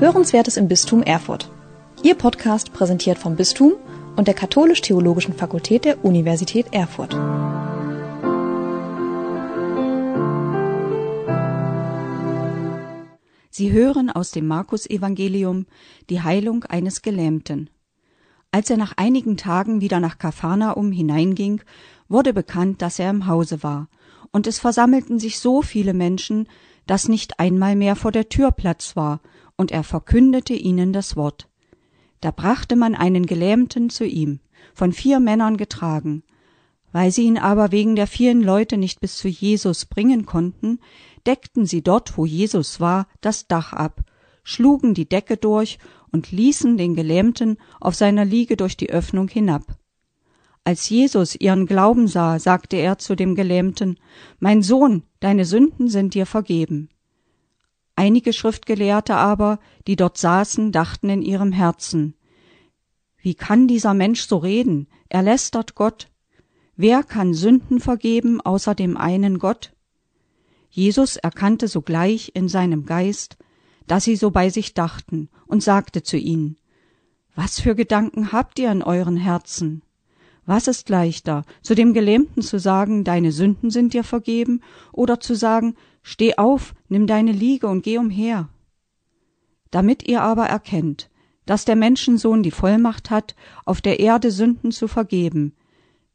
Hörenswertes im Bistum Erfurt. Ihr Podcast präsentiert vom Bistum und der Katholisch-Theologischen Fakultät der Universität Erfurt. Sie hören aus dem Markus-Evangelium die Heilung eines Gelähmten. Als er nach einigen Tagen wieder nach Kapharnaum hineinging, wurde bekannt, dass er im Hause war, und es versammelten sich so viele Menschen, dass nicht einmal mehr vor der Tür Platz war, und er verkündete ihnen das Wort. Da brachte man einen Gelähmten zu ihm, von vier Männern getragen. Weil sie ihn aber wegen der vielen Leute nicht bis zu Jesus bringen konnten, deckten sie dort, wo Jesus war, das Dach ab, schlugen die Decke durch und ließen den Gelähmten auf seiner Liege durch die Öffnung hinab. Als Jesus ihren Glauben sah, sagte er zu dem Gelähmten, Mein Sohn, deine Sünden sind dir vergeben. Einige Schriftgelehrte aber, die dort saßen, dachten in ihrem Herzen, Wie kann dieser Mensch so reden? Er lästert Gott. Wer kann Sünden vergeben außer dem einen Gott? Jesus erkannte sogleich in seinem Geist, dass sie so bei sich dachten, und sagte zu ihnen, Was für Gedanken habt ihr in euren Herzen? Was ist leichter, zu dem Gelähmten zu sagen, deine Sünden sind dir vergeben, oder zu sagen, steh auf, nimm deine Liege und geh umher? Damit ihr aber erkennt, dass der Menschensohn die Vollmacht hat, auf der Erde Sünden zu vergeben,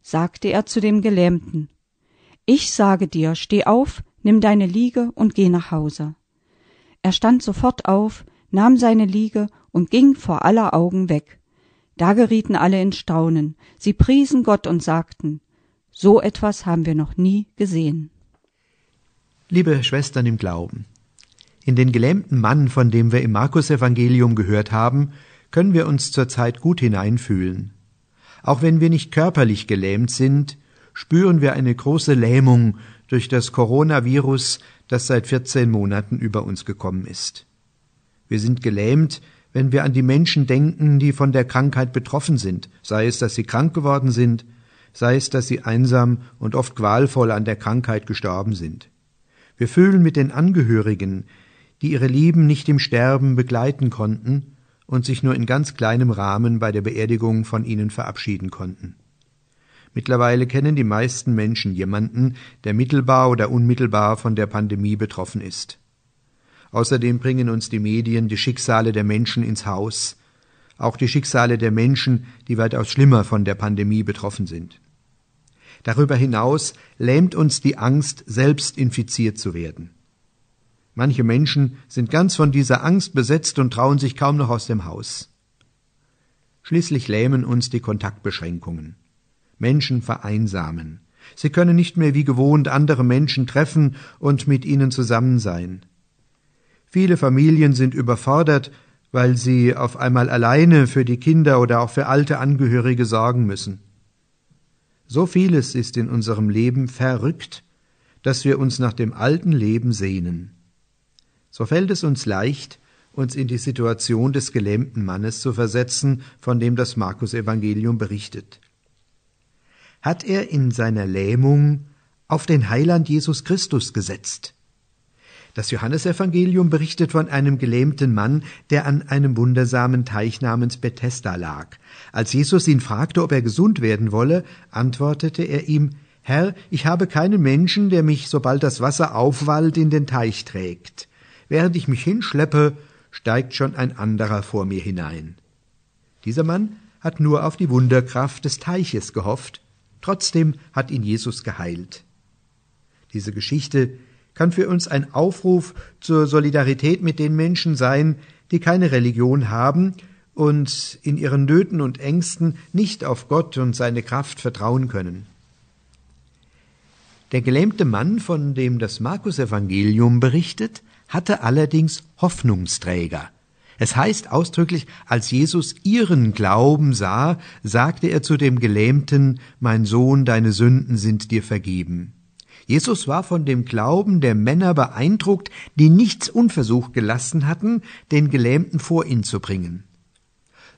sagte er zu dem Gelähmten, Ich sage dir, steh auf, nimm deine Liege und geh nach Hause. Er stand sofort auf, nahm seine Liege und ging vor aller Augen weg. Da gerieten alle in Staunen. Sie priesen Gott und sagten, so etwas haben wir noch nie gesehen. Liebe Schwestern im Glauben, in den gelähmten Mann, von dem wir im Markus-Evangelium gehört haben, können wir uns zurzeit gut hineinfühlen. Auch wenn wir nicht körperlich gelähmt sind, spüren wir eine große Lähmung durch das Coronavirus, das seit 14 Monaten über uns gekommen ist. Wir sind gelähmt, wenn wir an die Menschen denken, die von der Krankheit betroffen sind, sei es, dass sie krank geworden sind, sei es, dass sie einsam und oft qualvoll an der Krankheit gestorben sind. Wir fühlen mit den Angehörigen, die ihre Lieben nicht im Sterben begleiten konnten und sich nur in ganz kleinem Rahmen bei der Beerdigung von ihnen verabschieden konnten. Mittlerweile kennen die meisten Menschen jemanden, der mittelbar oder unmittelbar von der Pandemie betroffen ist. Außerdem bringen uns die Medien die Schicksale der Menschen ins Haus, auch die Schicksale der Menschen, die weitaus schlimmer von der Pandemie betroffen sind. Darüber hinaus lähmt uns die Angst, selbst infiziert zu werden. Manche Menschen sind ganz von dieser Angst besetzt und trauen sich kaum noch aus dem Haus. Schließlich lähmen uns die Kontaktbeschränkungen. Menschen vereinsamen. Sie können nicht mehr wie gewohnt andere Menschen treffen und mit ihnen zusammen sein. Viele Familien sind überfordert, weil sie auf einmal alleine für die Kinder oder auch für alte Angehörige sorgen müssen. So vieles ist in unserem Leben verrückt, dass wir uns nach dem alten Leben sehnen. So fällt es uns leicht, uns in die Situation des gelähmten Mannes zu versetzen, von dem das Markus Evangelium berichtet. Hat er in seiner Lähmung auf den Heiland Jesus Christus gesetzt? Das Johannesevangelium berichtet von einem gelähmten Mann, der an einem wundersamen Teich namens Bethesda lag. Als Jesus ihn fragte, ob er gesund werden wolle, antwortete er ihm, Herr, ich habe keinen Menschen, der mich, sobald das Wasser aufwallt, in den Teich trägt. Während ich mich hinschleppe, steigt schon ein anderer vor mir hinein. Dieser Mann hat nur auf die Wunderkraft des Teiches gehofft, trotzdem hat ihn Jesus geheilt. Diese Geschichte kann für uns ein Aufruf zur Solidarität mit den Menschen sein, die keine Religion haben und in ihren Nöten und Ängsten nicht auf Gott und seine Kraft vertrauen können. Der gelähmte Mann, von dem das Markus-Evangelium berichtet, hatte allerdings Hoffnungsträger. Es heißt ausdrücklich, als Jesus ihren Glauben sah, sagte er zu dem Gelähmten, Mein Sohn, deine Sünden sind dir vergeben. Jesus war von dem Glauben der Männer beeindruckt, die nichts unversucht gelassen hatten, den Gelähmten vor ihn zu bringen.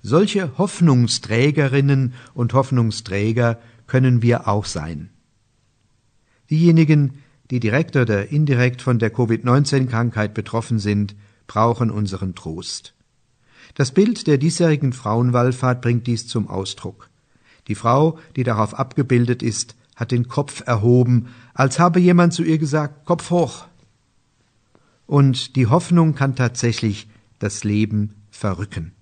Solche Hoffnungsträgerinnen und Hoffnungsträger können wir auch sein. Diejenigen, die direkt oder indirekt von der Covid-19-Krankheit betroffen sind, brauchen unseren Trost. Das Bild der diesjährigen Frauenwallfahrt bringt dies zum Ausdruck. Die Frau, die darauf abgebildet ist, hat den Kopf erhoben, als habe jemand zu ihr gesagt Kopf hoch. Und die Hoffnung kann tatsächlich das Leben verrücken.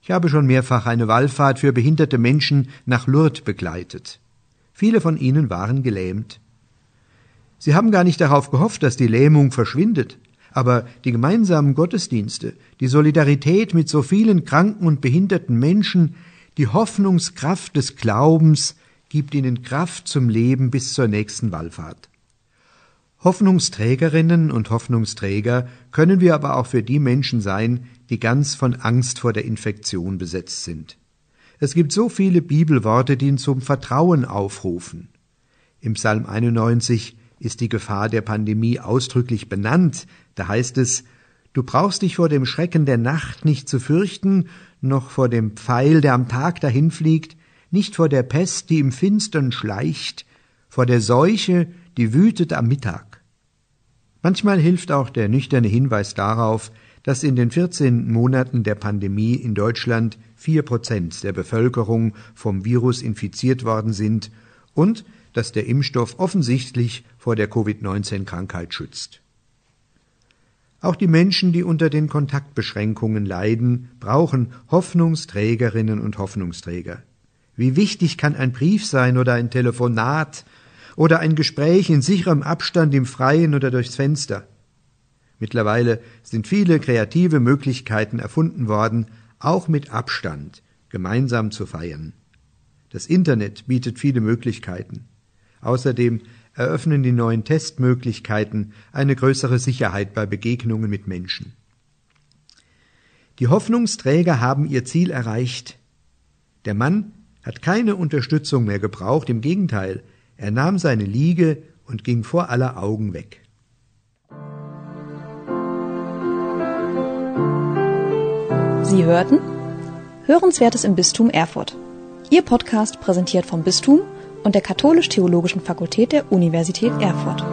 Ich habe schon mehrfach eine Wallfahrt für behinderte Menschen nach Lourdes begleitet. Viele von ihnen waren gelähmt. Sie haben gar nicht darauf gehofft, dass die Lähmung verschwindet, aber die gemeinsamen Gottesdienste, die Solidarität mit so vielen kranken und behinderten Menschen, die Hoffnungskraft des Glaubens gibt ihnen Kraft zum Leben bis zur nächsten Wallfahrt. Hoffnungsträgerinnen und Hoffnungsträger können wir aber auch für die Menschen sein, die ganz von Angst vor der Infektion besetzt sind. Es gibt so viele Bibelworte, die ihn zum Vertrauen aufrufen. Im Psalm 91 ist die Gefahr der Pandemie ausdrücklich benannt. Da heißt es, Du brauchst dich vor dem Schrecken der Nacht nicht zu fürchten, noch vor dem Pfeil, der am Tag dahinfliegt, nicht vor der Pest, die im Finstern schleicht, vor der Seuche, die wütet am Mittag. Manchmal hilft auch der nüchterne Hinweis darauf, dass in den 14 Monaten der Pandemie in Deutschland vier Prozent der Bevölkerung vom Virus infiziert worden sind und dass der Impfstoff offensichtlich vor der Covid-19-Krankheit schützt. Auch die Menschen, die unter den Kontaktbeschränkungen leiden, brauchen Hoffnungsträgerinnen und Hoffnungsträger. Wie wichtig kann ein Brief sein oder ein Telefonat oder ein Gespräch in sicherem Abstand im Freien oder durchs Fenster. Mittlerweile sind viele kreative Möglichkeiten erfunden worden, auch mit Abstand gemeinsam zu feiern. Das Internet bietet viele Möglichkeiten. Außerdem eröffnen die neuen Testmöglichkeiten eine größere Sicherheit bei Begegnungen mit Menschen. Die Hoffnungsträger haben ihr Ziel erreicht. Der Mann hat keine Unterstützung mehr gebraucht, im Gegenteil, er nahm seine Liege und ging vor aller Augen weg. Sie hörten Hörenswertes im Bistum Erfurt. Ihr Podcast präsentiert vom Bistum und der Katholisch-Theologischen Fakultät der Universität Erfurt.